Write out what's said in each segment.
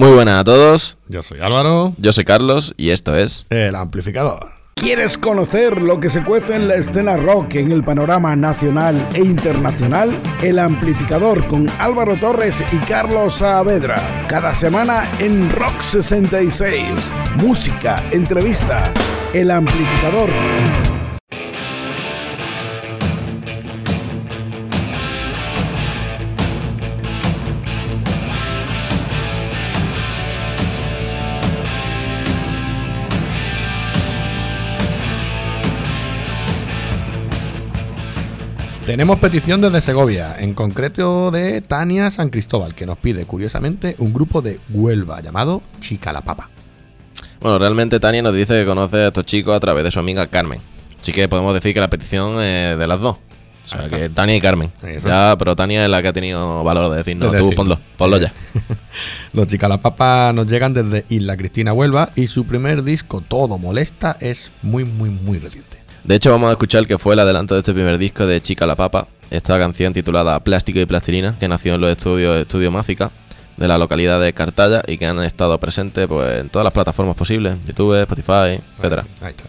Muy buenas a todos, Yo soy Álvaro, yo soy Carlos y esto es... el amplificador. ¿Quieres conocer lo que se cuece en la escena rock en el panorama nacional e internacional? El amplificador con Álvaro Torres y Carlos Saavedra. Cada semana en Rock 66. Música, entrevista. El amplificador. Tenemos petición desde Segovia, en concreto de Tania San Cristóbal, que nos pide, curiosamente, un grupo de Huelva llamado Chica la Papa. Bueno, realmente Tania nos dice que conoce a estos chicos a través de su amiga Carmen. Así que podemos decir que la petición es de las dos. O sea, que Tania y Carmen. Eso. Ya, pero Tania es la que ha tenido valor de decir, no, De tú ponlo, ponlo ya. Los Chica la Papa nos llegan desde Isla Cristina Huelva y su primer disco, Todo Molesta, es muy, muy, muy reciente. De hecho, vamos a escuchar que fue el adelanto de este primer disco de Chica la Papa, esta canción titulada Plástico y Plastilina, que nació en los estudios Estudio Máfica de la localidad de Cartaya y que han estado presentes pues, en todas las plataformas posibles, YouTube, Spotify, etcétera. Ahí está.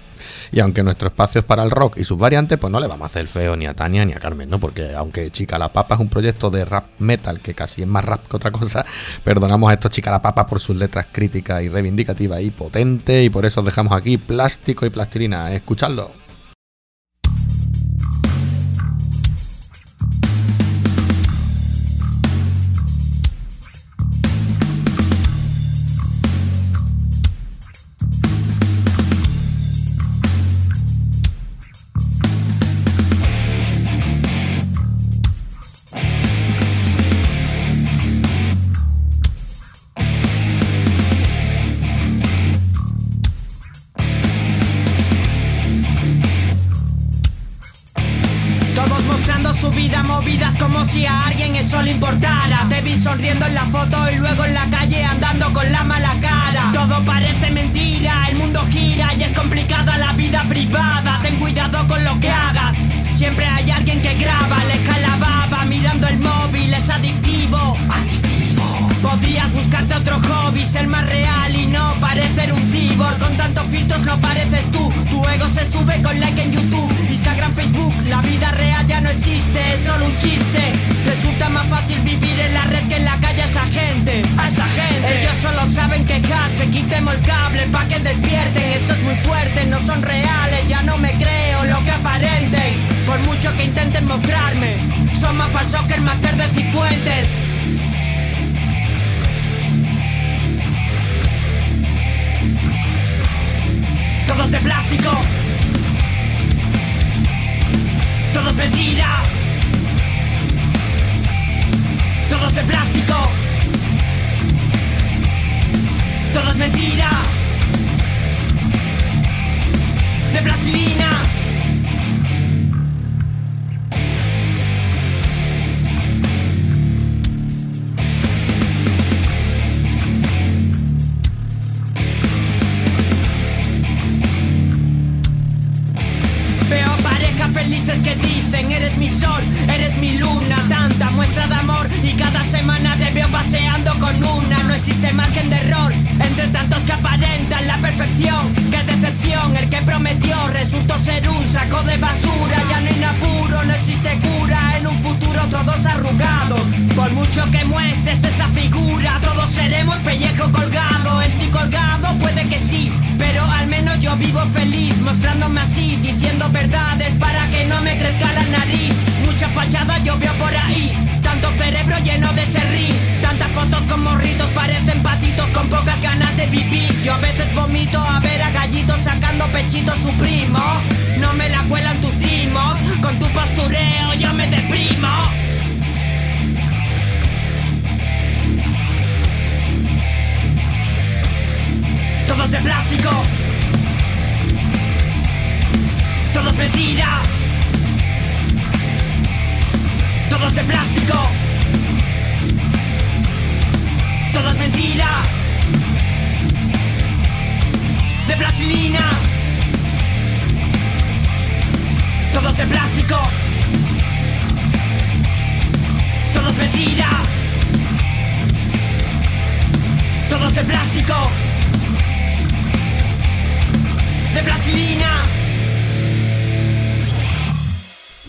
Y aunque nuestro espacio es para el rock y sus variantes, pues no le vamos a hacer feo ni a Tania ni a Carmen, ¿no? Porque aunque Chica la Papa es un proyecto de rap metal que casi es más rap que otra cosa, perdonamos a estos Chica la Papa por sus letras críticas y reivindicativas y potentes y por eso os dejamos aquí plástico y plastilina. Escuchadlo. Que dicen Eres mi sol, eres mi luna Tanta muestra de amor Y cada semana te veo paseando con una. No existe margen de error Entre tantos que aparentan la perfección. Qué decepción, el que prometió Resultó ser un saco de basura. Ya no hay apuro, no existe cura Futuro todos arrugados. Por mucho que muestres esa figura Todos seremos pellejo colgado. Estoy colgado, puede que sí Pero al menos yo vivo feliz Mostrándome así, diciendo verdades Para que no me crezca la nariz. Mucha fachada yo veo por ahí Tanto cerebro lleno de serrín Tantas fotos con morritos parecen patitos Con pocas ganas de vivir. Yo a veces vomito a ver a gallitos Sacando pechitos su primo No me la cuelan tus timos Con tu postureo yo me deprimo Todo es de plástico. Todo es mentira. Todo es de plástico. Todo es mentira. De plastilina. Todo es de plástico. Todo es mentira. Todo manos de plástico, de plastilina.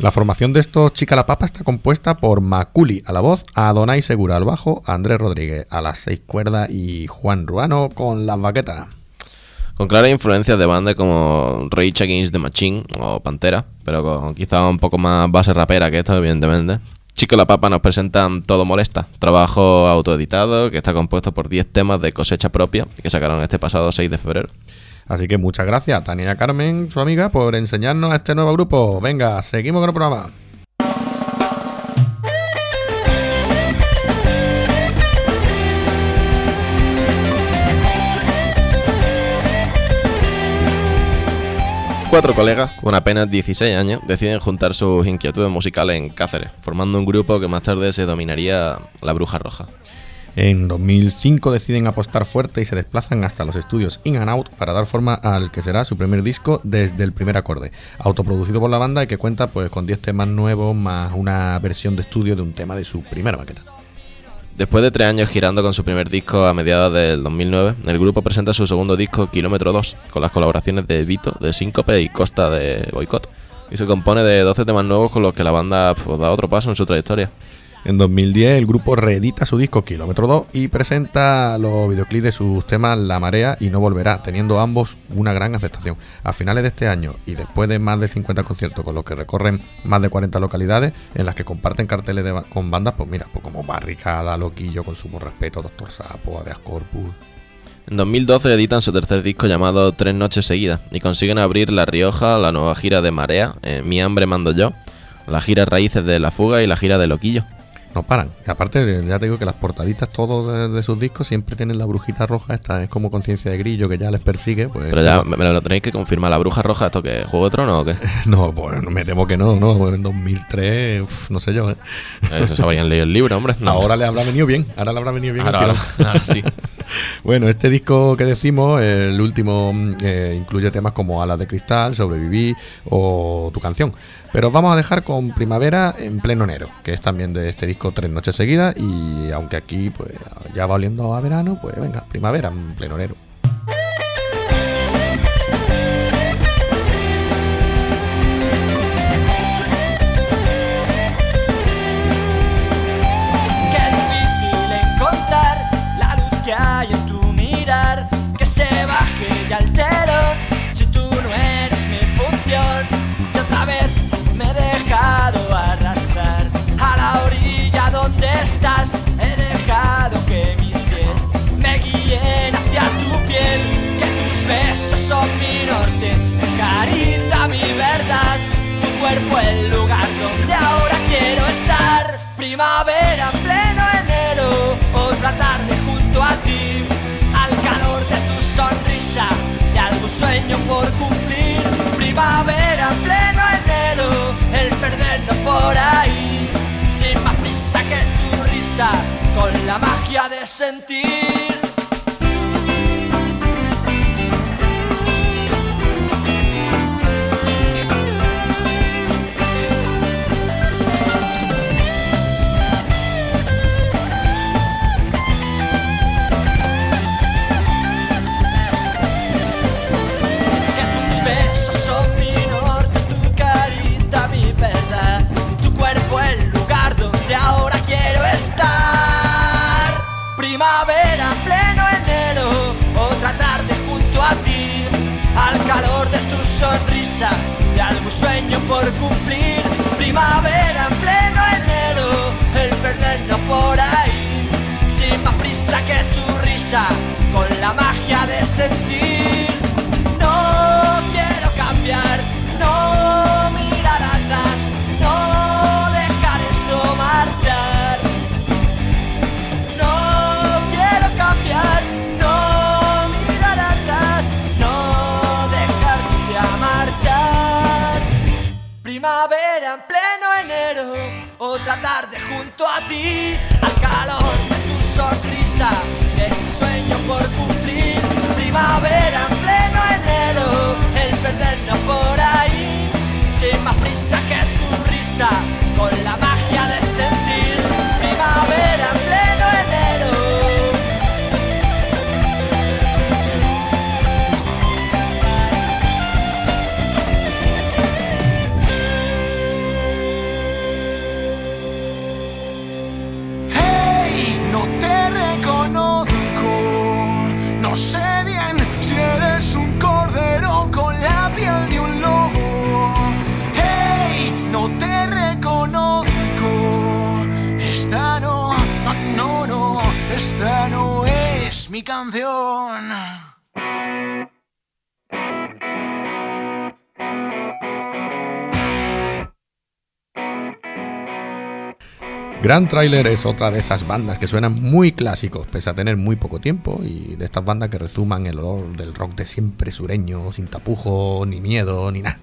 La formación de estos Chica la Papa está compuesta por Maculi a la voz, Adonai Segura al bajo, Andrés Rodríguez a las seis cuerdas y Juan Ruano con las baquetas. Con claras influencias de bandas como Rage Against the Machine o Pantera, pero con quizá un poco más base rapera que esto, evidentemente. Chico la Papa nos presentan Todo Molesta, trabajo autoeditado que está compuesto por 10 temas de cosecha propia que sacaron este pasado 6 de febrero. Así que muchas gracias Tania Carmen, su amiga, por enseñarnos a este nuevo grupo. Venga, seguimos con el programa. Cuatro colegas con apenas 16 años deciden juntar sus inquietudes musicales en Cáceres, formando un grupo que más tarde se dominaría La Bruja Roja. En 2005 deciden apostar fuerte y se desplazan hasta los estudios In and Out para dar forma al que será su primer disco desde el primer acorde, autoproducido por la banda y que cuenta pues con 10 temas nuevos más una versión de estudio de un tema de su primera maqueta. Después de tres años girando con su primer disco a mediados del 2009, el grupo presenta su segundo disco Kilómetro 2, con las colaboraciones de Vito, de Síncope y Costa de Boicot, y se compone de 12 temas nuevos con los que la banda pues, da otro paso en su trayectoria. En 2010 el grupo reedita su disco Kilómetro 2 y presenta los videoclips de sus temas La Marea y No Volverá, teniendo ambos una gran aceptación. A finales de este año y después de más de 50 conciertos con los que recorren más de 40 localidades en las que comparten carteles con bandas, pues mira, pues como Barricada, Loquillo, Consumo Respeto, Doctor Sapo, Aveas Corpus. En 2012 editan su tercer disco llamado Tres Noches Seguidas y consiguen abrir La Rioja, la nueva gira de Marea, eh, Mi Hambre Mando Yo, la gira Raíces de la Fuga y la gira de Loquillo. No paran. Y aparte, ya te digo que las portaditas todos de, de sus discos siempre tienen la brujita roja. Esta es como conciencia de grillo que ya les persigue. Pues, Pero ya me, me lo tenéis que confirmar, ¿la Bruja Roja esto que ¿Juego de Tronos o qué? No, pues me temo que no, ¿no? En 2003, uf, no sé yo. ¿eh? Eso se habrían leído el libro, hombre. No. Ahora le habrá venido bien. Ahora le habrá venido bien. ahora, ahora sí. Bueno, este disco que decimos, el último, mm, eh, incluye temas como Alas de Cristal, Sobreviví o Tu canción. Pero vamos a dejar con Primavera en pleno enero, que es también de este disco Tres Noches Seguidas. Y aunque aquí pues ya va oliendo a verano, pues venga, Primavera en pleno enero. El lugar donde ahora quiero estar. Primavera en pleno enero, otra tarde junto a ti, al calor de tu sonrisa y algún sueño por cumplir. Primavera en pleno enero, el perdernos por ahí, sin más prisa que tu risa, con la magia de sentir. Sonrisa y algún sueño por cumplir. Primavera en pleno enero, el perdernos por ahí, sin más prisa que tu risa, con la magia de sentir. No quiero cambiar, otra tarde junto a ti, al calor de tu sonrisa, de ese sueño por cumplir. Primavera en pleno enero, el perdernos por ahí, sin más prisa que tu risa, canción. Grand Trailer es otra de esas bandas que suenan muy clásicos, pese a tener muy poco tiempo, y de estas bandas que resuman el olor del rock de siempre sureño, sin tapujo, ni miedo, ni nada.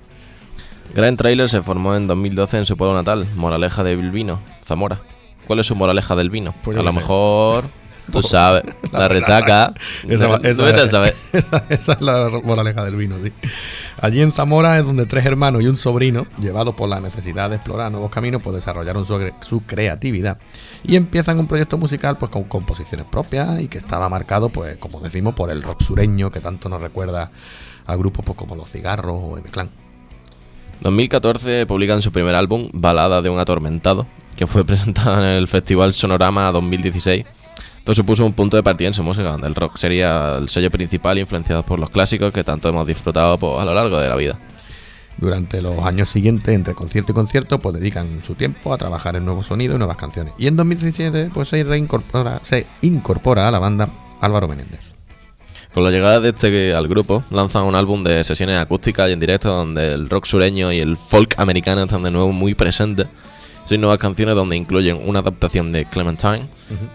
Grand Trailer se formó en 2012 en su pueblo natal, Moraleja de Bilbino, Zamora. ¿Cuál es su moraleja del vino? Pues a lo sé. mejor, tú sabes, la, resaca. Esa, esa- vete a saber. esa- esa es la moraleja del vino, sí. Allí en Zamora es donde tres hermanos y un sobrino, llevados por la necesidad de explorar nuevos caminos, pues desarrollaron su, su creatividad y empiezan un proyecto musical pues con composiciones propias y que estaba marcado, pues como decimos, por el rock sureño que tanto nos recuerda a grupos pues, como Los Cigarros o M-Clan. 2014 publican su primer álbum, Balada de un Atormentado, que fue presentado en el Festival Sonorama 2016. Esto supuso un punto de partida en su música, donde el rock sería el sello principal influenciado por los clásicos que tanto hemos disfrutado pues, a lo largo de la vida. Durante los años siguientes, entre concierto y concierto, pues dedican su tiempo a trabajar en nuevos sonidos y nuevas canciones. Y en 2017, pues se reincorpora, se incorpora a la banda Álvaro Menéndez. Con la llegada de este al grupo, lanzan un álbum de sesiones acústicas y en directo donde el rock sureño y el folk americano están de nuevo muy presentes. Son nuevas canciones donde incluyen una adaptación de Clementine,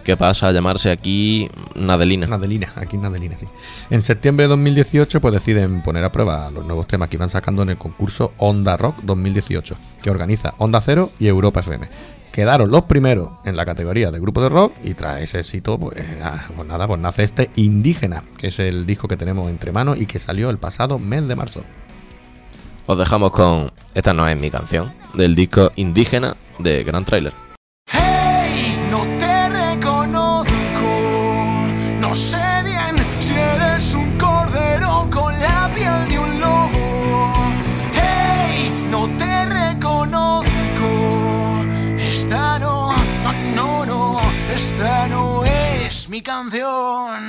que pasa a llamarse aquí Nadelina. Nadelina, aquí Nadelina, sí. En septiembre de 2018, pues deciden poner a prueba los nuevos temas que iban sacando en el concurso Onda Rock 2018, que organiza Onda Cero y Europa FM. Quedaron los primeros en la categoría de grupo de rock y tras ese éxito, pues, ah, pues nada, pues nace este Indígena, que es el disco que tenemos entre manos y que salió el pasado mes de marzo. Os dejamos con Esta no es mi canción, del disco Indígena de Grand Trailer. Hey, no te reconozco. No sé bien si eres un cordero con la piel de un lobo. Hey, no te reconozco. Esta no, no, no, esta no es mi canción.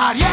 God. Yeah.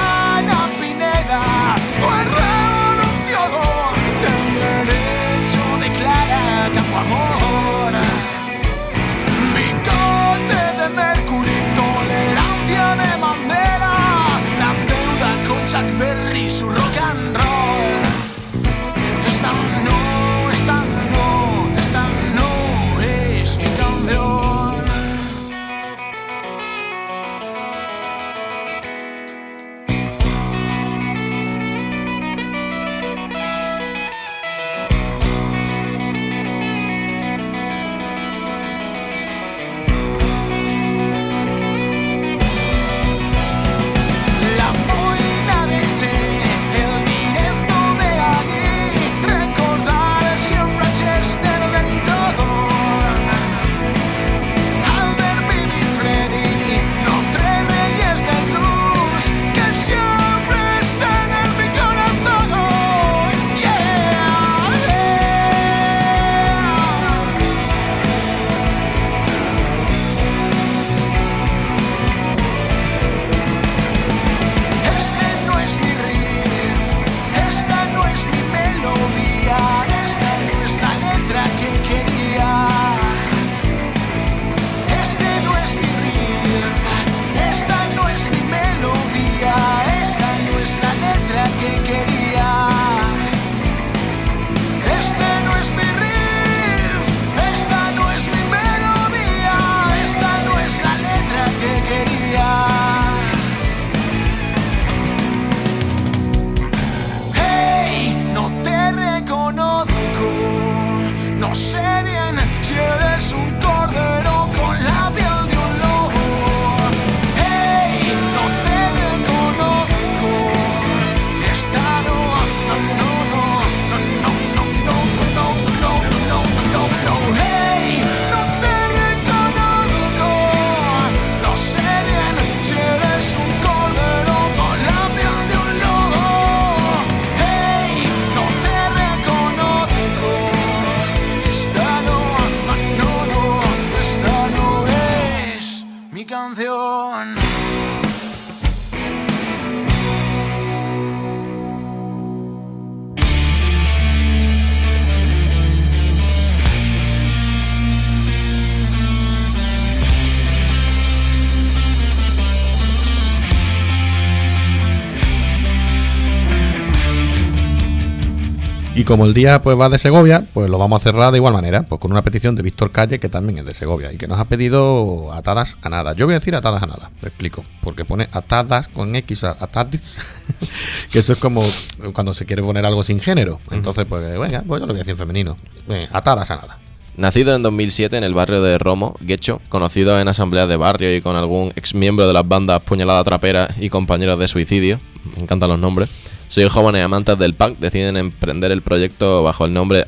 Como el día pues va de Segovia, pues lo vamos a cerrar de igual manera, pues con una petición de Víctor Calle, que también es de Segovia, y que nos ha pedido atadas a nada. Yo voy a decir atadas a nada, me explico, porque pone atadas con X, atadis, que eso es como cuando se quiere poner algo sin género. Entonces, pues venga, pues yo lo voy a decir en femenino. Venga, atadas a nada. Nacido en 2007 en el barrio de Romo, Guecho, conocido en asambleas de barrio y con algún ex miembro de las bandas Puñalada Trapera y compañeros de suicidio, me encantan los nombres, seis jóvenes amantes del punk deciden emprender el proyecto bajo el nombre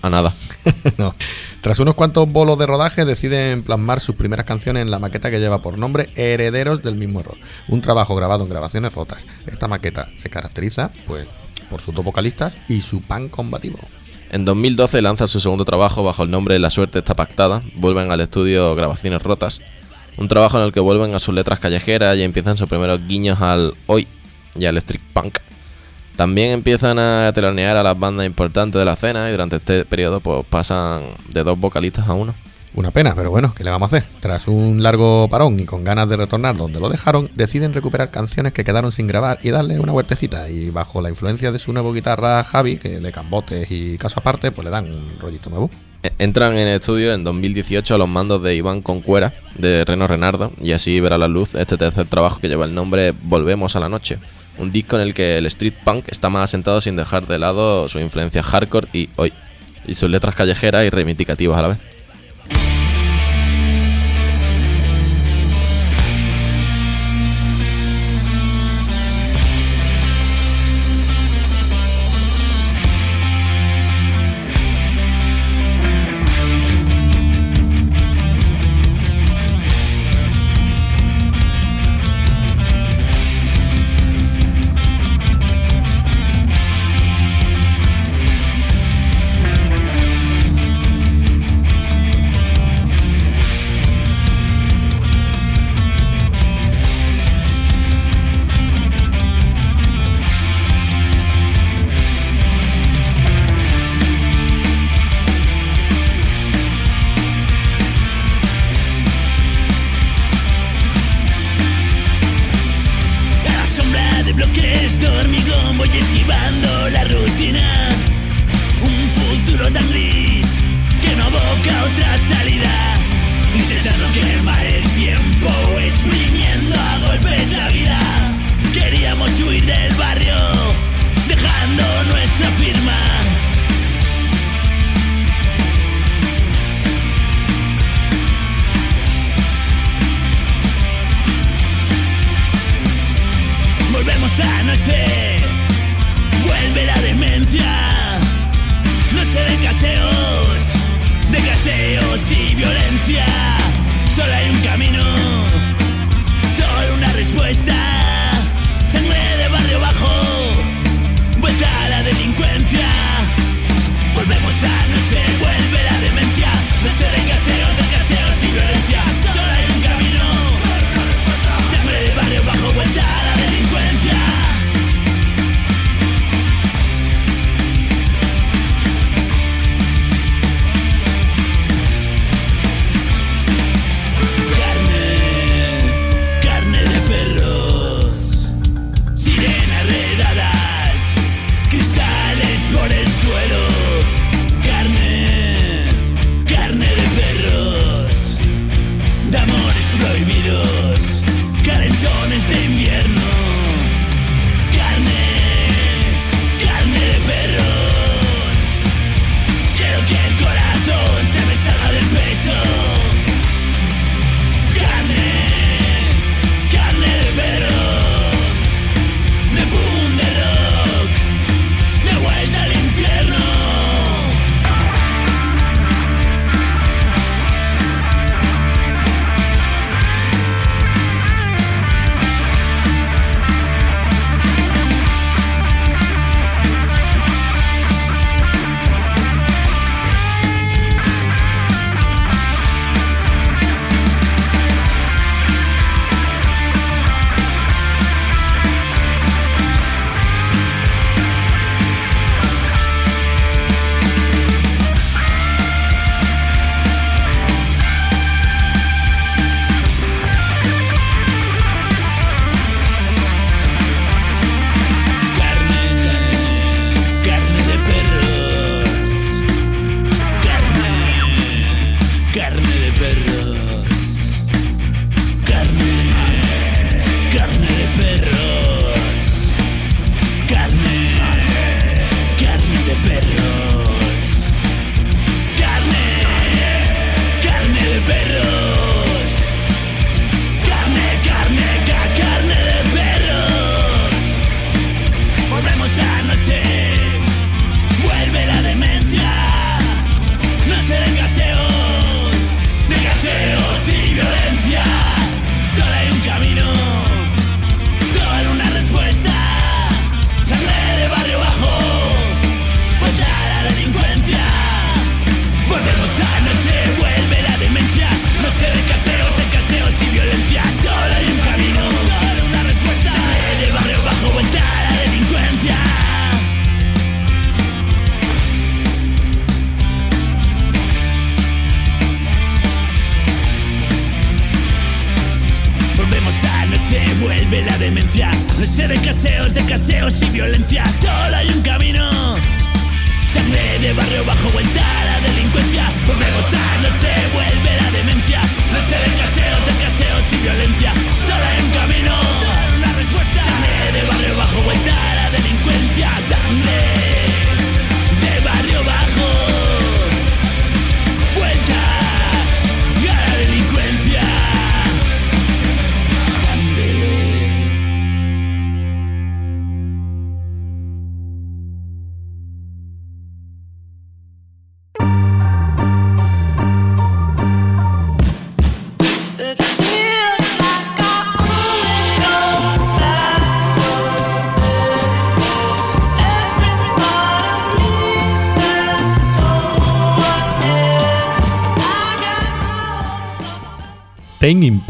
a nada. No. Tras unos cuantos bolos de rodaje, deciden plasmar sus primeras canciones en la maqueta que lleva por nombre Herederos del mismo error. Un trabajo grabado en grabaciones rotas. Esta maqueta se caracteriza, pues, por sus dos vocalistas y su pan combativo. En 2012 lanza su segundo trabajo bajo el nombre La suerte está pactada, vuelven al estudio Grabaciones Rotas, un trabajo en el que vuelven a sus letras callejeras y empiezan sus primeros guiños al hoy y al street punk. También empiezan a telonear a las bandas importantes de la escena y durante este periodo pues pasan de dos vocalistas a uno. Una pena, pero bueno, ¿qué le vamos a hacer? Tras un largo parón y con ganas de retornar donde lo dejaron, deciden recuperar canciones que quedaron sin grabar y darle una vueltecita. Y bajo la influencia de su nuevo guitarra Javi, que de cambotes y caso aparte, pues le dan un rollito nuevo. E- Entran en el estudio en 2018 a los mandos de Iván Concuera, de Reno Renardo, y así verá la luz este tercer trabajo que lleva el nombre Volvemos a la Noche, un disco en el que el street punk está más asentado sin dejar de lado su influencia hardcore y hoy, y sus letras callejeras y reivindicativas a la vez. Bajo a la delincuencia. Volvemos a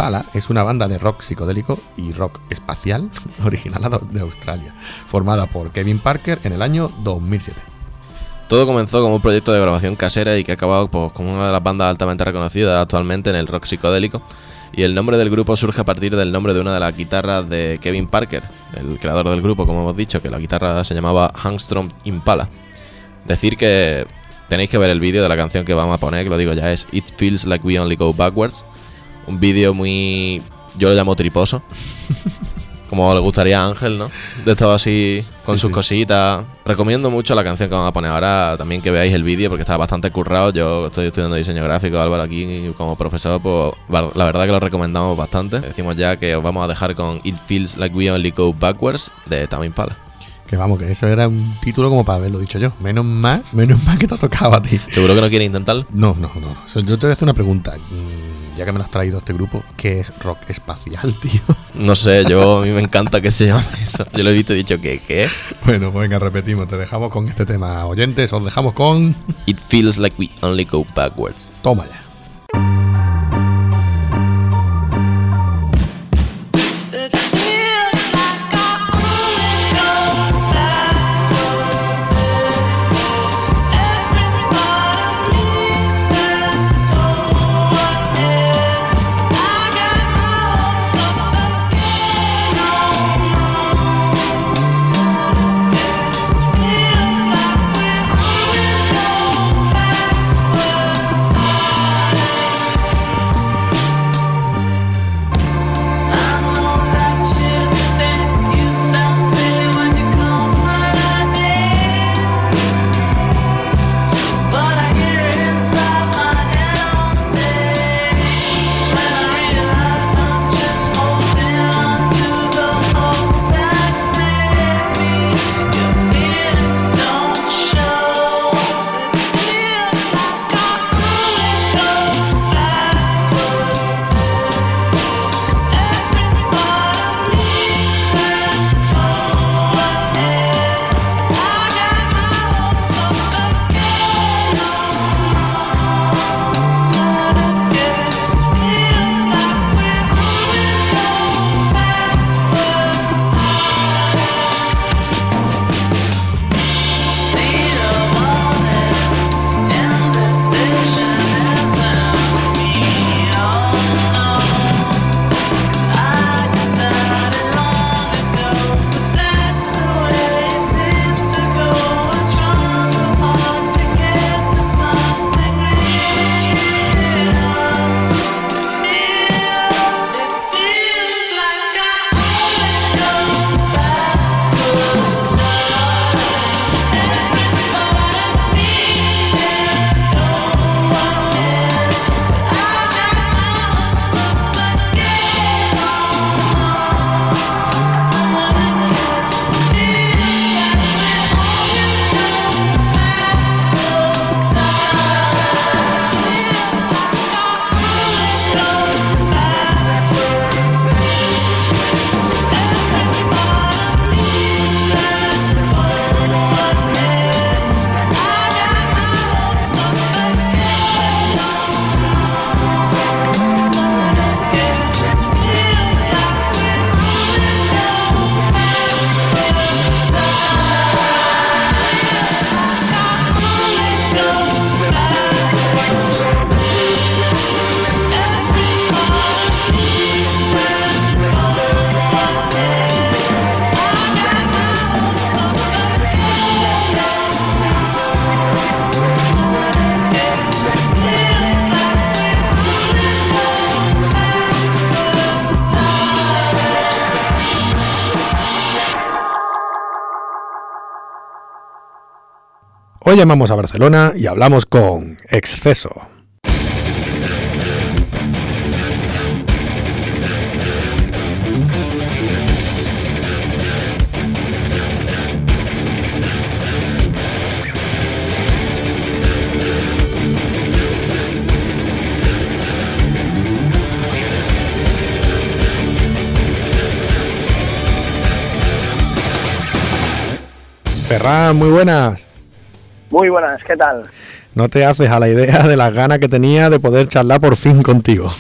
Impala es una banda de rock psicodélico y rock espacial original de Australia, formada por Kevin Parker en el año 2007. Todo comenzó como un proyecto de grabación casera y que ha acabado pues, como una de las bandas altamente reconocidas actualmente en el rock psicodélico. Y el nombre del grupo surge a partir del nombre de una de las guitarras de Kevin Parker, el creador del grupo, como hemos dicho, que la guitarra se llamaba Hangstrom Impala. Decir que tenéis que ver el vídeo de la canción que vamos a poner, que lo digo ya, es It Feels Like We Only Go Backwards. Un vídeo muy... yo lo llamo triposo. Como le gustaría a Ángel, ¿no? De todo así, con Sí, sus sí. cositas. Recomiendo mucho la canción que vamos a poner ahora. También que veáis el vídeo porque está bastante currado. Yo estoy estudiando diseño gráfico, Álvaro aquí como profesor, pues la verdad que lo recomendamos bastante. Decimos ya que os vamos a dejar con It Feels Like We Only Go Backwards de Tame Impala. Que vamos, que eso era un título como para haberlo dicho yo. Menos mal, menos mal que te ha tocado a ti. ¿Seguro que no quiere intentarlo? No, no, no. Yo te voy a hacer una pregunta. Ya que me lo has traído este grupo, ¿qué es rock espacial, tío? No sé, yo a mí me encanta que se llame eso. Yo lo he visto y he dicho que ¿qué? Bueno, pues venga, repetimos. Te dejamos con este tema. Oyentes, os dejamos con. It Feels Like We Only Go Backwards. Toma ya. Hoy llamamos a Barcelona y hablamos con Exceso. Ferran, muy buenas. Muy buenas, ¿qué tal? No te haces a la idea de las ganas que tenía de poder charlar por fin contigo.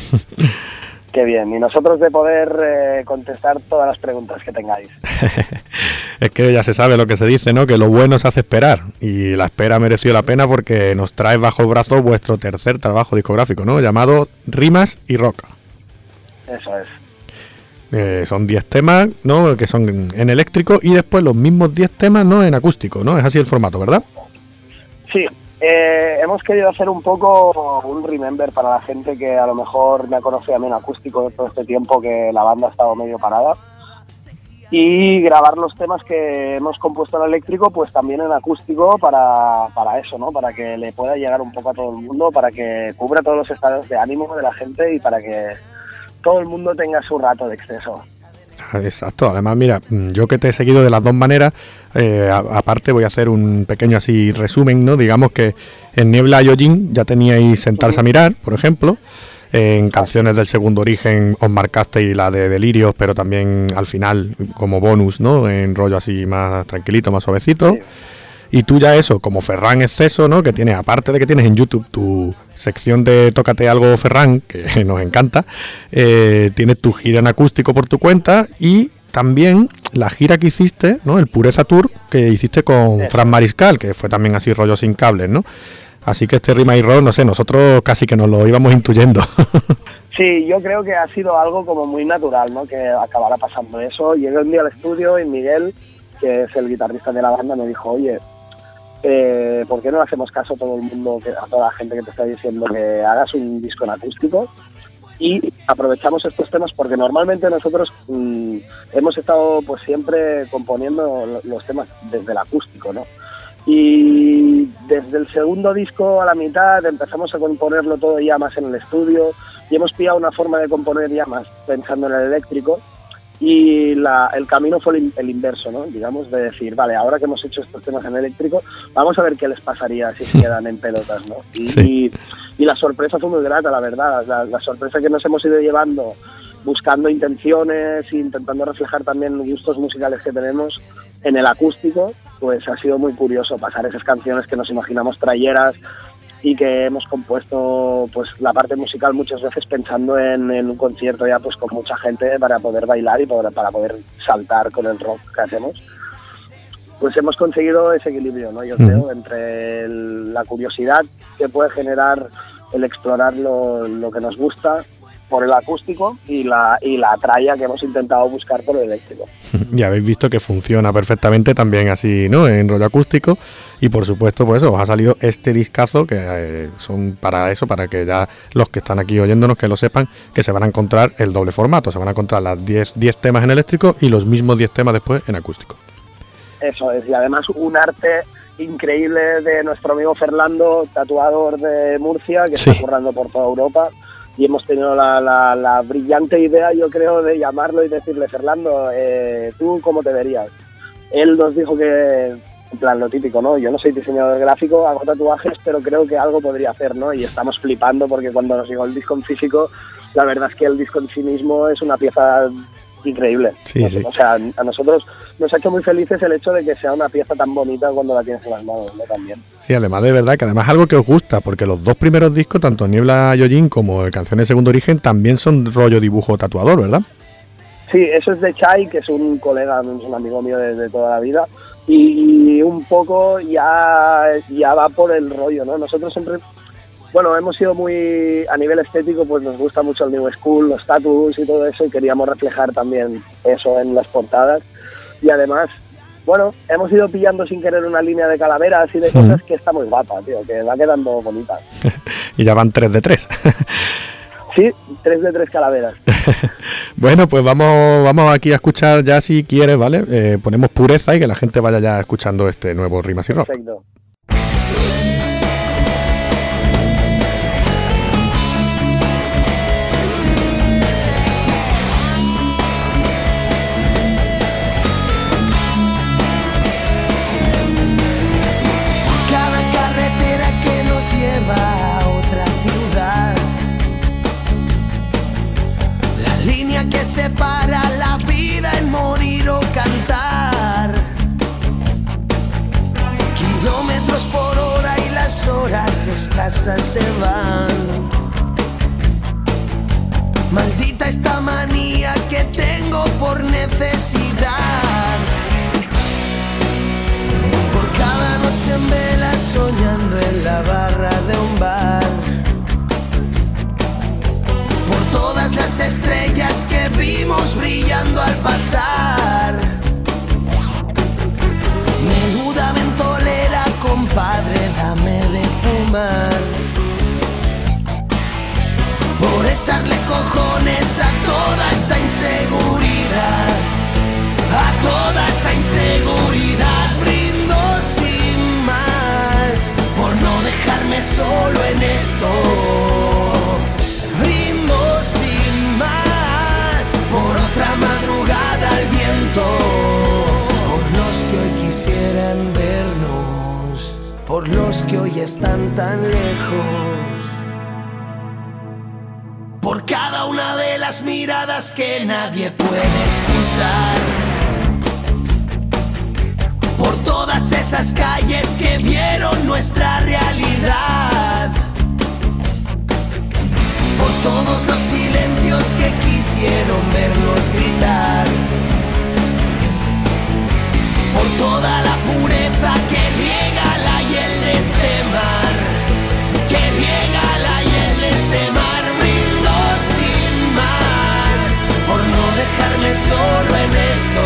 Qué bien, y nosotros de poder eh, contestar todas las preguntas que tengáis. es que ya se sabe lo que se dice, ¿no? Que lo bueno se hace esperar. Y la espera mereció la pena porque nos trae bajo el brazo vuestro tercer trabajo discográfico, ¿no? Llamado Rimas y Rock. Eso es. Eh, son 10 temas, ¿no? Que son en eléctrico y después los mismos 10 temas, ¿no? En acústico, ¿no? Es así el formato, ¿verdad? Sí, eh, hemos querido hacer un poco un remember para la gente que a lo mejor me ha conocido a mí en acústico todo este tiempo que la banda ha estado medio parada. Y grabar los temas que hemos compuesto en eléctrico, pues también en acústico para, para eso, ¿no? Para que le pueda llegar un poco a todo el mundo, para que cubra todos los estados de ánimo de la gente y para que todo el mundo tenga su rato de exceso. Ah, Exacto, además mira, mm, yo que te he seguido de las dos maneras, eh, aparte voy a hacer un pequeño así resumen, ¿no? Digamos que en Niebla Yojin ya teníais Sentarse a mirar, por ejemplo, en canciones del segundo origen os marcasteis la de Delirios, pero también al final como bonus, ¿no? En rollo así más tranquilito, más suavecito. Y tú ya eso, como Ferran Exceso, ¿no? Que tienes, aparte de que tienes en YouTube tu sección de Tócate algo Ferran, que nos encanta, eh, tienes tu gira en acústico por tu cuenta y también la gira que hiciste, ¿no? El Pureza Tour que hiciste con Sí. Fran Mariscal, que fue también así rollo sin cables, ¿no? Así que este Rima y Rock, no sé, nosotros casi que nos lo íbamos intuyendo. Sí, yo creo que ha sido algo como muy natural, ¿no? Que acabara pasando eso. Llegué un día al estudio y Miguel, que es el guitarrista de la banda, me dijo, oye, eh, ¿por no hacemos caso a todo el mundo, a toda la gente que te está diciendo que hagas un disco en acústico? Y aprovechamos estos temas porque normalmente nosotros mm, hemos estado pues siempre componiendo lo- los temas desde el acústico, ¿no? Y desde el segundo disco a la mitad empezamos a componerlo todo ya más en el estudio y hemos pillado una forma de componer ya más pensando en el eléctrico y la- el camino fue el, el inverso, ¿no? Digamos, de decir, vale, ahora que hemos hecho estos temas en eléctrico, vamos a ver qué les pasaría si se quedan en pelotas, ¿no? Y, Sí. y la sorpresa fue muy grata, la verdad. La, la sorpresa que nos hemos ido llevando buscando intenciones e intentando reflejar también gustos musicales que tenemos en el acústico, pues ha sido muy curioso pasar esas canciones que nos imaginamos trayeras y que hemos compuesto pues la parte musical muchas veces pensando en, en un concierto ya pues con mucha gente para poder bailar y poder- para poder saltar con el rock que hacemos. Pues hemos conseguido ese equilibrio no yo creo entre el- la curiosidad que puede generar el explorar lo, lo que nos gusta por el acústico y la y la tralla que hemos intentado buscar por el eléctrico y habéis visto que funciona perfectamente también así, ¿no? En rollo acústico. Y por supuesto, pues eso, os ha salido este discazo que eh, son para eso, para que ya los que están aquí oyéndonos que lo sepan, que se van a encontrar el doble formato. Se van a encontrar las 10, 10 temas en eléctrico y los mismos 10 temas después en acústico. Eso es, y además un arte increíble de nuestro amigo Fernando, tatuador de Murcia, que Sí. está currando por toda Europa. Y hemos tenido la, la- la brillante idea, yo creo, de llamarlo y decirle, Fernando, eh, ¿tú cómo te verías? Él nos dijo que, en plan, lo típico, ¿no? Yo no soy diseñador gráfico, hago tatuajes, pero creo que algo podría hacer, ¿no? Y estamos flipando porque cuando nos llegó el disco en físico, la verdad es que el disco en sí mismo es una pieza increíble. Sí, sí. O sea, a nosotros nos ha hecho muy felices el hecho de que sea una pieza tan bonita cuando la tienes en las manos, ¿no? También. Sí, además de verdad que además es algo que os gusta, porque los dos primeros discos, tanto Niebla Yojin como Canciones de Segundo Origen, también son rollo dibujo tatuador, ¿verdad? Sí, eso es de Chai, que es un colega, es un amigo mío de, de toda la vida. Y un poco ya, ya va por el rollo, ¿no? Nosotros siempre, bueno, hemos sido muy, a nivel estético, pues nos gusta mucho el New School, los status y todo eso, y queríamos reflejar también eso en las portadas. Y además, bueno, hemos ido pillando sin querer una línea de calaveras y de Sí. cosas que está muy guapa, tío, que va quedando bonita. Y ya van 3 de 3. Sí, tres de tres calaveras. Bueno, pues vamos, vamos aquí a escuchar ya si quieres, ¿vale? Eh, ponemos pureza y que la gente vaya ya escuchando este nuevo Rimas y Rock. Perfecto. Separa la vida en morir o cantar. Kilómetros por hora y las horas escasas se van. Maldita esta manía que tengo por necesidad. Vimos brillando al pasar. Menuda ventolera, compadre, dame de fumar. Por echarle cojones a toda esta inseguridad a toda esta inseguridad brindo sin más por no dejarme solo en esto. Por los que hoy quisieran vernos, por los que hoy están tan lejos. Por cada una de las miradas que nadie puede escuchar. Por todas esas calles que vieron nuestra realidad, por todos los silencios que quisieron vernos gritar, por toda la pureza que riega la hiel de este mar, que riega la hiel de este mar, brindo sin más, por no dejarme solo en esto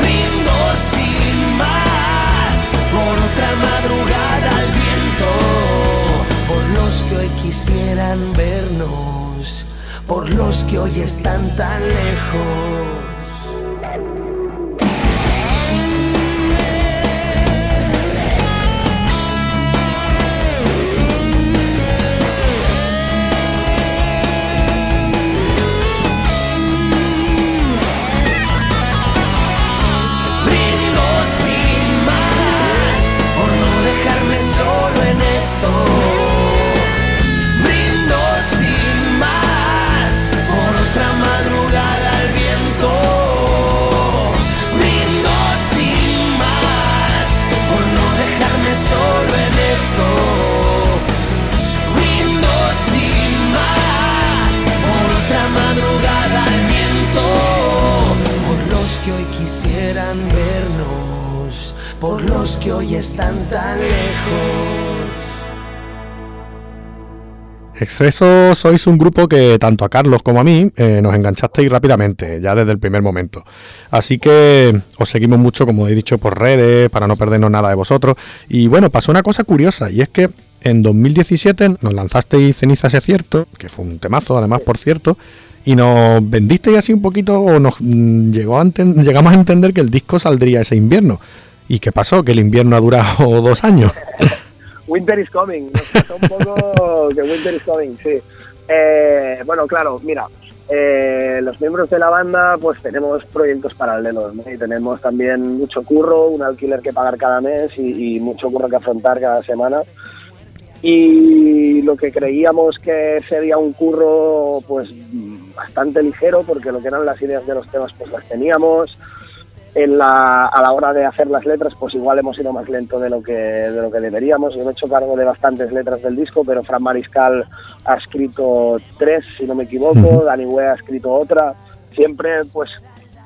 brindo sin más. Por otra madrugada al viento, por los que hoy quisieran vernos, por los que hoy están tan lejos. Exceso sois un grupo que tanto a Carlos como a mí eh, nos enganchasteis rápidamente, ya desde el primer momento. Así que os seguimos mucho, como he dicho, por redes, para no perdernos nada de vosotros. Y bueno, pasó una cosa curiosa, y es que en 2017 nos lanzasteis Cenizas es cierto, que fue un temazo, además, por cierto, y nos vendisteis así un poquito, o nos mm, llegó a llegamos a entender que el disco saldría ese invierno. ¿Y qué pasó? Que el invierno ha durado dos años. Winter is coming. Nos pasó un poco que Winter is coming, sí. Eh, bueno, claro, mira, eh, los miembros de la banda pues tenemos proyectos paralelos ¿no? y tenemos también mucho curro, un alquiler que pagar cada mes y, y mucho curro que afrontar cada semana. Y lo que creíamos que sería un curro pues bastante ligero porque lo que eran las ideas de los temas pues las teníamos, en la, a la hora de hacer las letras, pues igual hemos ido más lento de lo que de lo que deberíamos. Yo me he hecho cargo de bastantes letras del disco, pero Fran Mariscal ha escrito tres, si no me equivoco. Dani Wea ha escrito otra. Siempre, pues,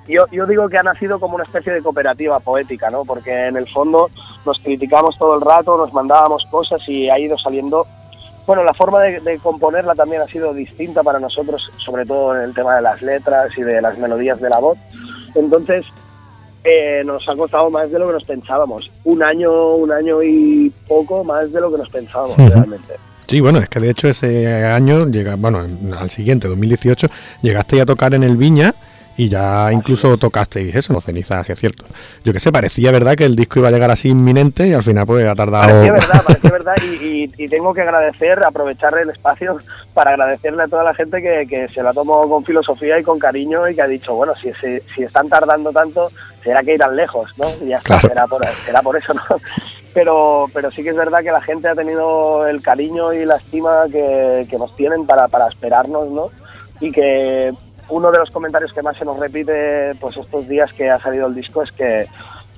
yo, yo digo que ha nacido como una especie de cooperativa poética, ¿no? Porque en el fondo nos criticamos todo el rato, nos mandábamos cosas y ha ido saliendo. Bueno, la forma de, de componerla también ha sido distinta para nosotros, sobre todo en el tema de las letras y de las melodías de la voz. Entonces, eh, nos ha costado más de lo que nos pensábamos. Un año, un año y poco más de lo que nos pensábamos realmente. Sí, bueno, es que de hecho ese año, llega, bueno, en- al siguiente, 2018, llegaste a tocar en el Viña y ya incluso tocasteis eso, no cenizas, si es cierto. Yo que sé, parecía verdad que el disco iba a llegar así inminente y al final pues ha tardado... Parecía verdad, parecía verdad y, y- y tengo que agradecer, aprovechar el espacio para agradecerle a toda la gente que, que se la tomó con filosofía y con cariño y que ha dicho, bueno, si, si, si están tardando tanto, será que irán lejos, ¿no? Y ya está, Claro. será, por, será por eso, ¿no? Pero, pero sí que es verdad que la gente ha tenido el cariño y la estima que, que nos tienen para, para esperarnos, ¿no? Y que uno de los comentarios que más se nos repite pues estos días que ha salido el disco es que,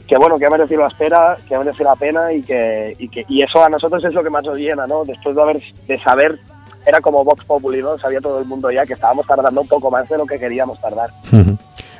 que bueno, que ha merecido la espera, que ha merecido la pena y que, y que y eso a nosotros es lo que más nos llena, ¿no? Después de haber de saber era como Vox Populi, ¿no? Sabía todo el mundo ya que estábamos tardando un poco más de lo que queríamos tardar.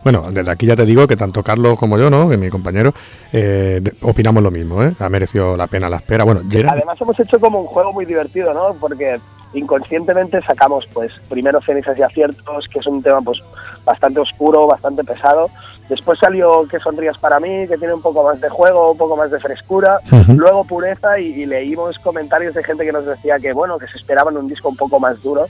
Bueno, desde aquí ya te digo que tanto Carlos como yo, ¿no? Que mi compañero, eh, opinamos lo mismo, ¿eh? Ha merecido la pena la espera. Bueno, Gerard- Además hemos hecho como un juego muy divertido, ¿no? Porque inconscientemente sacamos, pues, primero cenizas y aciertos, que es un tema, pues, bastante oscuro, bastante pesado. Después salió Que sonrías para mí, que tiene un poco más de juego, un poco más de frescura. Luego Pureza y, y leímos comentarios de gente que nos decía que, bueno, que se esperaban un disco un poco más duro.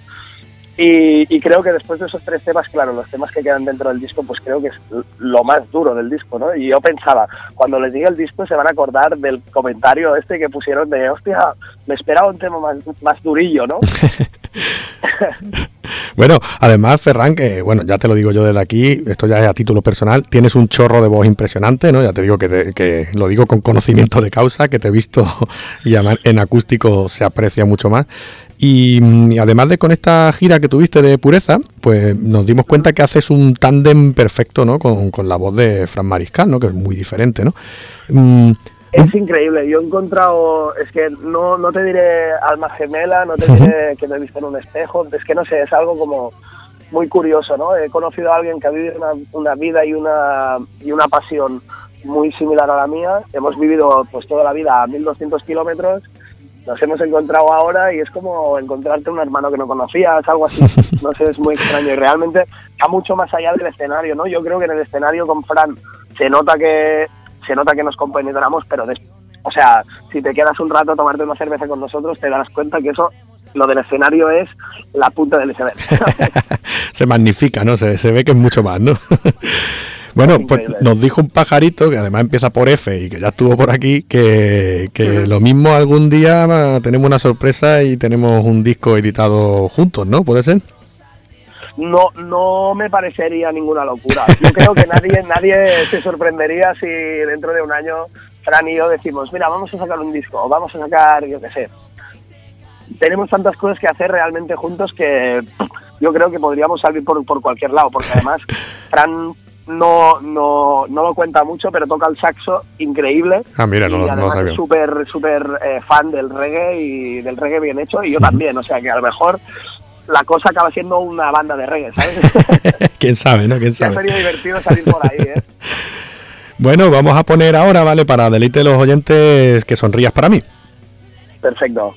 Y, y creo que después de esos tres temas, claro, los temas que quedan dentro del disco, pues creo que es lo más duro del disco, ¿no? Y yo pensaba, cuando les llegue el disco se van a acordar del comentario este que pusieron de, hostia, me esperaba un tema más, más durillo, ¿no? Bueno, además, Ferran, que bueno, ya te lo digo yo desde aquí, esto ya es a título personal, tienes un chorro de voz impresionante, ¿no? Ya te digo que, te- que lo digo con conocimiento de causa, que te he visto y en acústico se aprecia mucho más. Y, mm, y además de con esta gira que tuviste de pureza, pues nos dimos cuenta que haces un tándem perfecto, ¿no? Con, con la voz de Fran Mariscal, ¿no? Que es muy diferente, ¿no? Mm, Es increíble, yo he encontrado, es que no, no te diré alma gemela, no te diré que me he visto en un espejo, es que no sé, es algo como muy curioso, ¿no? He conocido a alguien que ha vivido una, una vida y una, y una pasión muy similar a la mía, hemos vivido pues toda la vida a 1200 kilómetros, nos hemos encontrado ahora y es como encontrarte un hermano que no conocías, algo así, no sé, es muy extraño y realmente va mucho más allá del escenario, ¿no? Yo creo que en el escenario con Fran se nota que se nota que nos compenetramos, pero o sea, si te quedas un rato a tomarte una cerveza con nosotros, te darás cuenta que eso, lo del escenario es la punta del iceberg. se magnifica, ¿no? Se, se ve que es mucho más, ¿no? bueno, pues nos dijo un pajarito que además empieza por F y que ya estuvo por aquí, que, que lo mismo algún día tenemos una sorpresa y tenemos un disco editado juntos, ¿no? ¿Puede ser? no, no me parecería ninguna locura. Yo creo que nadie, nadie se sorprendería si dentro de un año Fran y yo decimos, mira, vamos a sacar un disco, o vamos a sacar, yo qué sé. Tenemos tantas cosas que hacer realmente juntos que yo creo que podríamos salir por, por cualquier lado, porque además Fran no, no, no lo cuenta mucho, pero toca el saxo increíble. Ah, mira, no, y no lo además sabía. es súper, súper eh, fan del reggae y del reggae bien hecho, y yo también, o sea que a lo mejor la cosa acaba siendo una banda de reggae, ¿sabes? ¿Quién sabe, no? ¿Quién Que ha sabe? sería divertido salir por ahí, ¿eh? Bueno, vamos a poner ahora, ¿vale? Para deleite de los oyentes que sonrías para mí. Perfecto.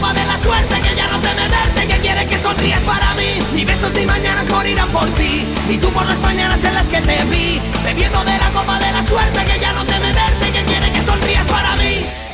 Copa de la suerte que ya no teme verte, que quiere que sonrías para mí, ni besos ni mañanas morirán por ti, ni tú por las mañanas en las que te vi, bebiendo de la copa de la suerte que ya no teme verte, que quiere que sonrías para mí.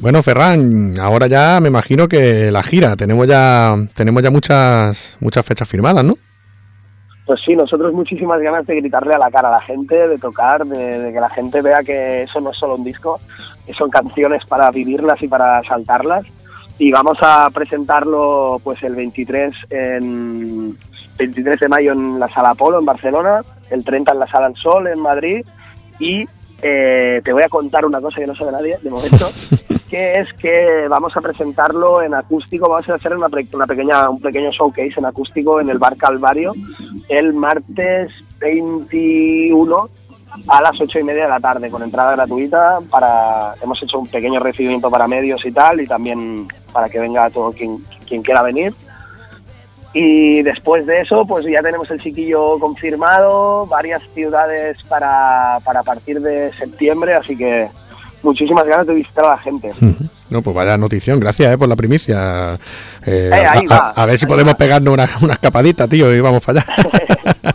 Bueno, Ferran, ahora ya me imagino que la gira, tenemos ya, tenemos ya muchas, muchas fechas firmadas, ¿no? Pues sí, nosotros muchísimas ganas de gritarle a la cara a la gente, de tocar, de, que la gente vea que eso no es solo un disco, que son canciones para vivirlas y para saltarlas. Y vamos a presentarlo pues el 23 en 23 de mayo en la Sala Apolo en Barcelona, el 30 en la Sala El Sol en Madrid y eh, te voy a contar una cosa que no sabe nadie de momento, que es que vamos a presentarlo en acústico, vamos a hacer una, una pequeña, un pequeño showcase en acústico en el Bar Calvario el martes 21 a las ocho y media de la tarde con entrada gratuita para hemos hecho un pequeño recibimiento para medios y tal y también para que venga todo quien, quien quiera venir y después de eso pues ya tenemos el chiquillo confirmado varias ciudades para, para partir de septiembre así que muchísimas ganas de visitar a la gente No, pues vaya notición, gracias eh, por la primicia. Eh, Eh, ahí a, a- va, a ver si podemos va. pegarnos una, una escapadita, tío, y vamos para allá.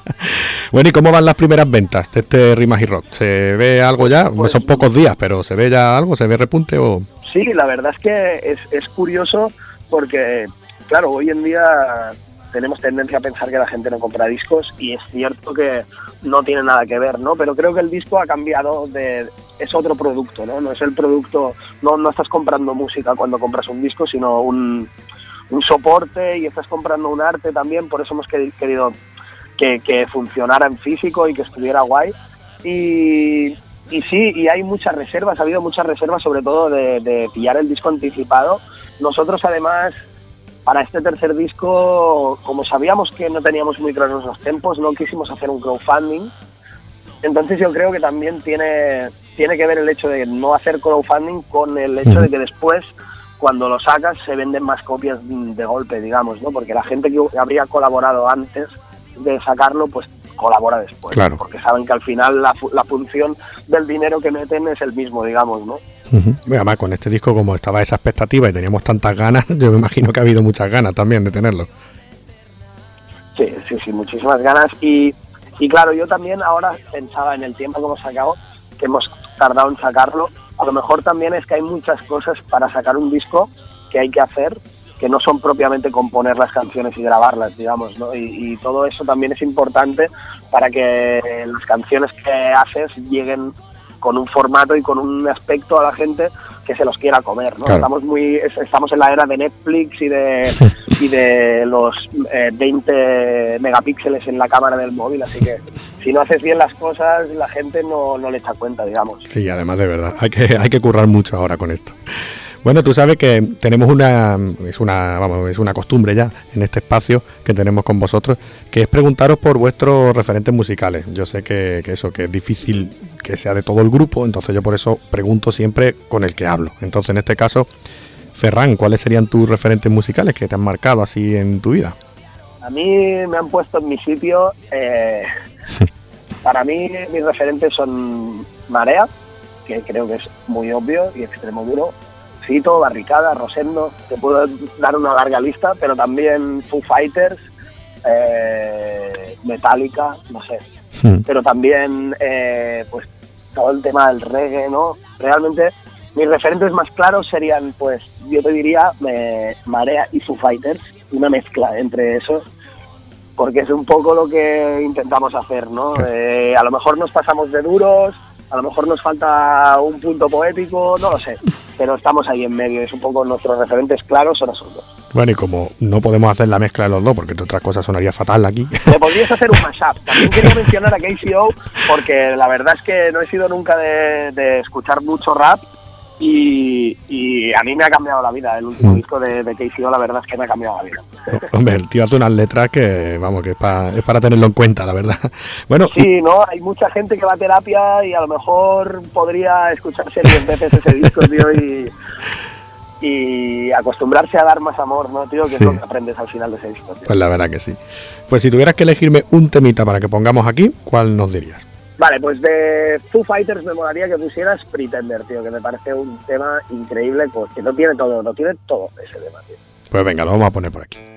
bueno, ¿y cómo van las primeras ventas de este Rimas y Rock? ¿Se ve algo ya? Pues- Son pocos días, pero ¿se ve ya algo? ¿Se ve repunte o...? Sí, la verdad es que es, es curioso porque, claro, hoy en día tenemos tendencia a pensar que la gente no compra discos y es cierto que no tiene nada que ver, ¿no? Pero creo que el disco ha cambiado de... es otro producto, ¿no? No es el producto... No, no estás comprando música cuando compras un disco, sino un, un soporte y estás comprando un arte también, por eso hemos queri- querido que, que funcionara en físico y que estuviera guay. Y, y sí, y hay muchas reservas, ha habido muchas reservas, sobre todo de pillar el disco anticipado. Nosotros además, para este tercer disco, como sabíamos que no teníamos muy claros los tiempos, no quisimos hacer un crowdfunding. Entonces yo creo que también tiene, tiene que ver el hecho de no hacer crowdfunding con el hecho de que después, cuando lo sacas, se venden más copias de golpe, digamos, ¿no? Porque la gente que habría colaborado antes de sacarlo, pues colabora después. Claro. Porque saben que al final la, la función del dinero que meten es el mismo, digamos, ¿no? Bueno, Además, con este disco, como estaba esa expectativa y teníamos tantas ganas, yo me imagino que ha habido muchas ganas también de tenerlo. Sí, sí, sí, muchísimas ganas. Y, y claro, yo también ahora pensaba en el tiempo que hemos sacado, que hemos tardado en sacarlo. A lo mejor también es que hay muchas cosas para sacar un disco que hay que hacer, que no son propiamente componer las canciones y grabarlas, digamos, ¿no? Y, y todo eso también es importante para que las canciones que haces lleguen con un formato y con un aspecto a la gente que se los quiera comer, ¿no? Claro. Estamos muy es- estamos en la era de Netflix y de y de los eh, 20 megapíxeles en la cámara del móvil, así que si no haces bien las cosas, la gente no, no le echa cuenta, digamos. Sí, además de verdad, hay que, hay que currar mucho ahora con esto. Bueno, tú sabes que tenemos una, es una, vamos, es una costumbre ya en este espacio que tenemos con vosotros, que es preguntaros por vuestros referentes musicales. Yo sé que, que eso, que es difícil que sea de todo el grupo, entonces yo por eso pregunto siempre con el que hablo. Entonces, en este caso, Ferran, ¿cuáles serían tus referentes musicales que te han marcado así en tu vida? A mí me han puesto en mi sitio. eh, para mí, mis referentes son Marea, que creo que es muy obvio y extremo duro. Fito, Barricada, Rosendo. Te puedo dar una larga lista, pero también Foo Fighters, eh, Metallica, no sé. Hmm. Pero también, eh, pues, todo el tema del reggae, ¿no? Realmente, mis referentes más claros serían, pues, yo te diría, eh, Marea y Foo Fighters, una mezcla entre esos porque es un poco lo que intentamos hacer, ¿no? Eh, a lo mejor nos pasamos de duros, a lo mejor nos falta un punto poético, no lo sé, pero estamos ahí en medio, es un poco nuestros referentes claros son esos dos. Bueno, y como no podemos hacer la mezcla de los dos, porque entre otras cosas sonaría fatal aquí, Me podrías hacer un mashup. También quería mencionar a KCO porque la verdad es que no he sido nunca de, de escuchar mucho rap y, y a mí me ha cambiado la vida. El último Mm. disco de, de KCO la verdad es que me ha cambiado la vida. hombre, el tío hace unas letras que, vamos, que es, pa- es para tenerlo en cuenta, la verdad. Bueno, Sí, ¿no? Hay mucha gente que va a terapia y a lo mejor podría escucharse 10 veces ese disco, tío, y, y acostumbrarse a dar más amor, ¿no, tío? Que Sí. es lo que aprendes al final de ese disco, tío. Pues la verdad que sí. Pues si tuvieras que elegirme un temita para que pongamos aquí, ¿cuál nos dirías? Vale, pues de Foo Fighters me molaría que pusieras Pretender, tío, que me parece un tema increíble, pues, que no tiene todo, no tiene todo ese tema, tío. Pues venga, lo vamos a poner por aquí.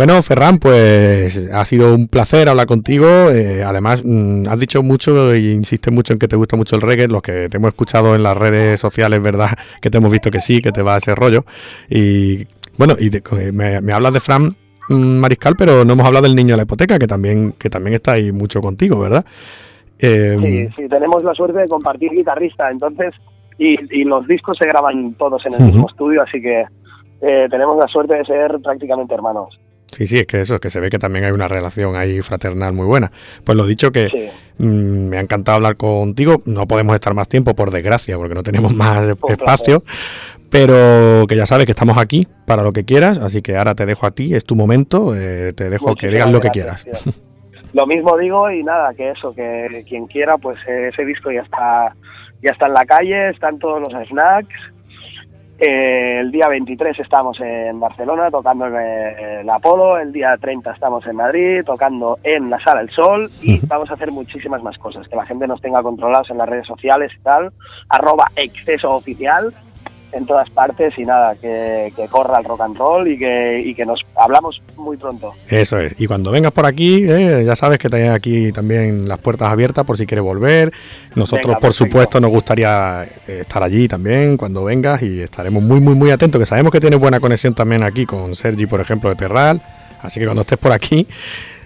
Bueno, Ferran, pues ha sido un placer hablar contigo. eh, además, mm, has dicho mucho e insistes mucho en que te gusta mucho el reggae. Los que te hemos escuchado en las redes sociales, ¿verdad? Que te hemos visto que sí, que te va ese rollo. Y bueno, y de- eh, me, me hablas de Fran mm, Mariscal, pero no hemos hablado del niño de la hipoteca, que también, que también está ahí mucho contigo, ¿verdad? Eh, Sí, sí, tenemos la suerte de compartir guitarrista, entonces, y, y los discos se graban todos en el mismo estudio, así que eh, tenemos la suerte de ser prácticamente hermanos. Sí, sí, es que eso, es que se ve que también hay una relación ahí fraternal muy buena. Pues lo dicho que Sí. mm, me ha encantado hablar contigo. No podemos estar más tiempo, por desgracia, porque no tenemos más placer. espacio. Pero que ya sabes que estamos aquí para lo que quieras, así que ahora te dejo a ti, es tu momento, eh, te dejo que digas lo que quieras. tío. Lo mismo digo y nada, que eso, que quien quiera, pues eh, ese disco ya está, ya está en la calle, están todos los snacks. Eh, el día 23 estamos en Barcelona tocando en eh, el Apolo, el día 30 estamos en Madrid tocando en la Sala El Sol y vamos a hacer muchísimas más cosas, que la gente nos tenga controlados en las redes sociales y tal, arroba exceso oficial en todas partes y nada, que, que corra el rock and roll y que, y que nos hablamos muy pronto. Eso es. Y cuando vengas por aquí, eh, ya sabes que tienes aquí también las puertas abiertas por si quieres volver. Nosotros, Venga, por perfecto. supuesto, nos gustaría eh, estar allí también cuando vengas y estaremos muy, muy, muy atentos, que sabemos que tienes buena conexión también aquí con Sergi, por ejemplo, de Terral. Así que cuando estés por aquí,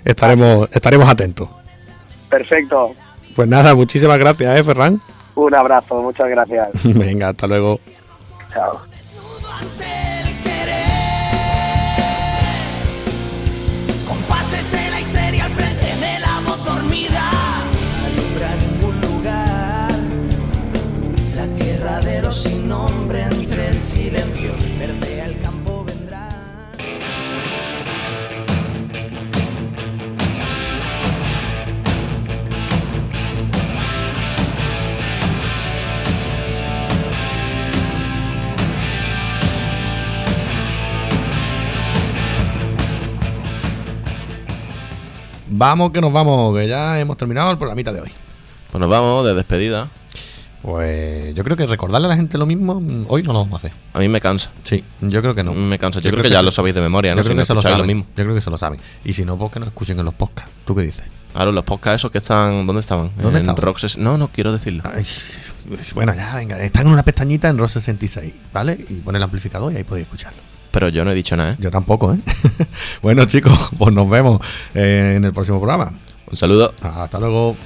estaremos, estaremos atentos. Perfecto. Pues nada, muchísimas gracias, ¿eh, Ferran? Un abrazo, muchas gracias. Venga, hasta luego. Ciao. Vamos que nos vamos, que ya hemos terminado el programita de hoy. Pues nos vamos de despedida. Pues yo creo que recordarle a la gente lo mismo, mm, hoy no lo vamos a hacer. A mí me cansa. Sí, yo creo que no. Me cansa. Yo, Yo creo, creo que, que ya lo sabéis de memoria, Yo ¿no? creo Si que no se lo saben. lo mismo. Yo creo que se lo saben. Y si no, pues que nos escuchen en los podcasts. ¿Tú qué dices? Claro, los podcasts esos que están. ¿Dónde estaban? ¿Dónde en No, no quiero decirlo. Ay, pues, bueno, ya, venga. Están en una pestañita en ROS 66, ¿vale? Y pone el amplificador y ahí podéis escucharlo. Pero yo no he dicho nada, ¿eh? Yo tampoco, ¿eh? bueno, chicos, pues nos vemos eh, en el próximo programa. Un saludo. Hasta luego.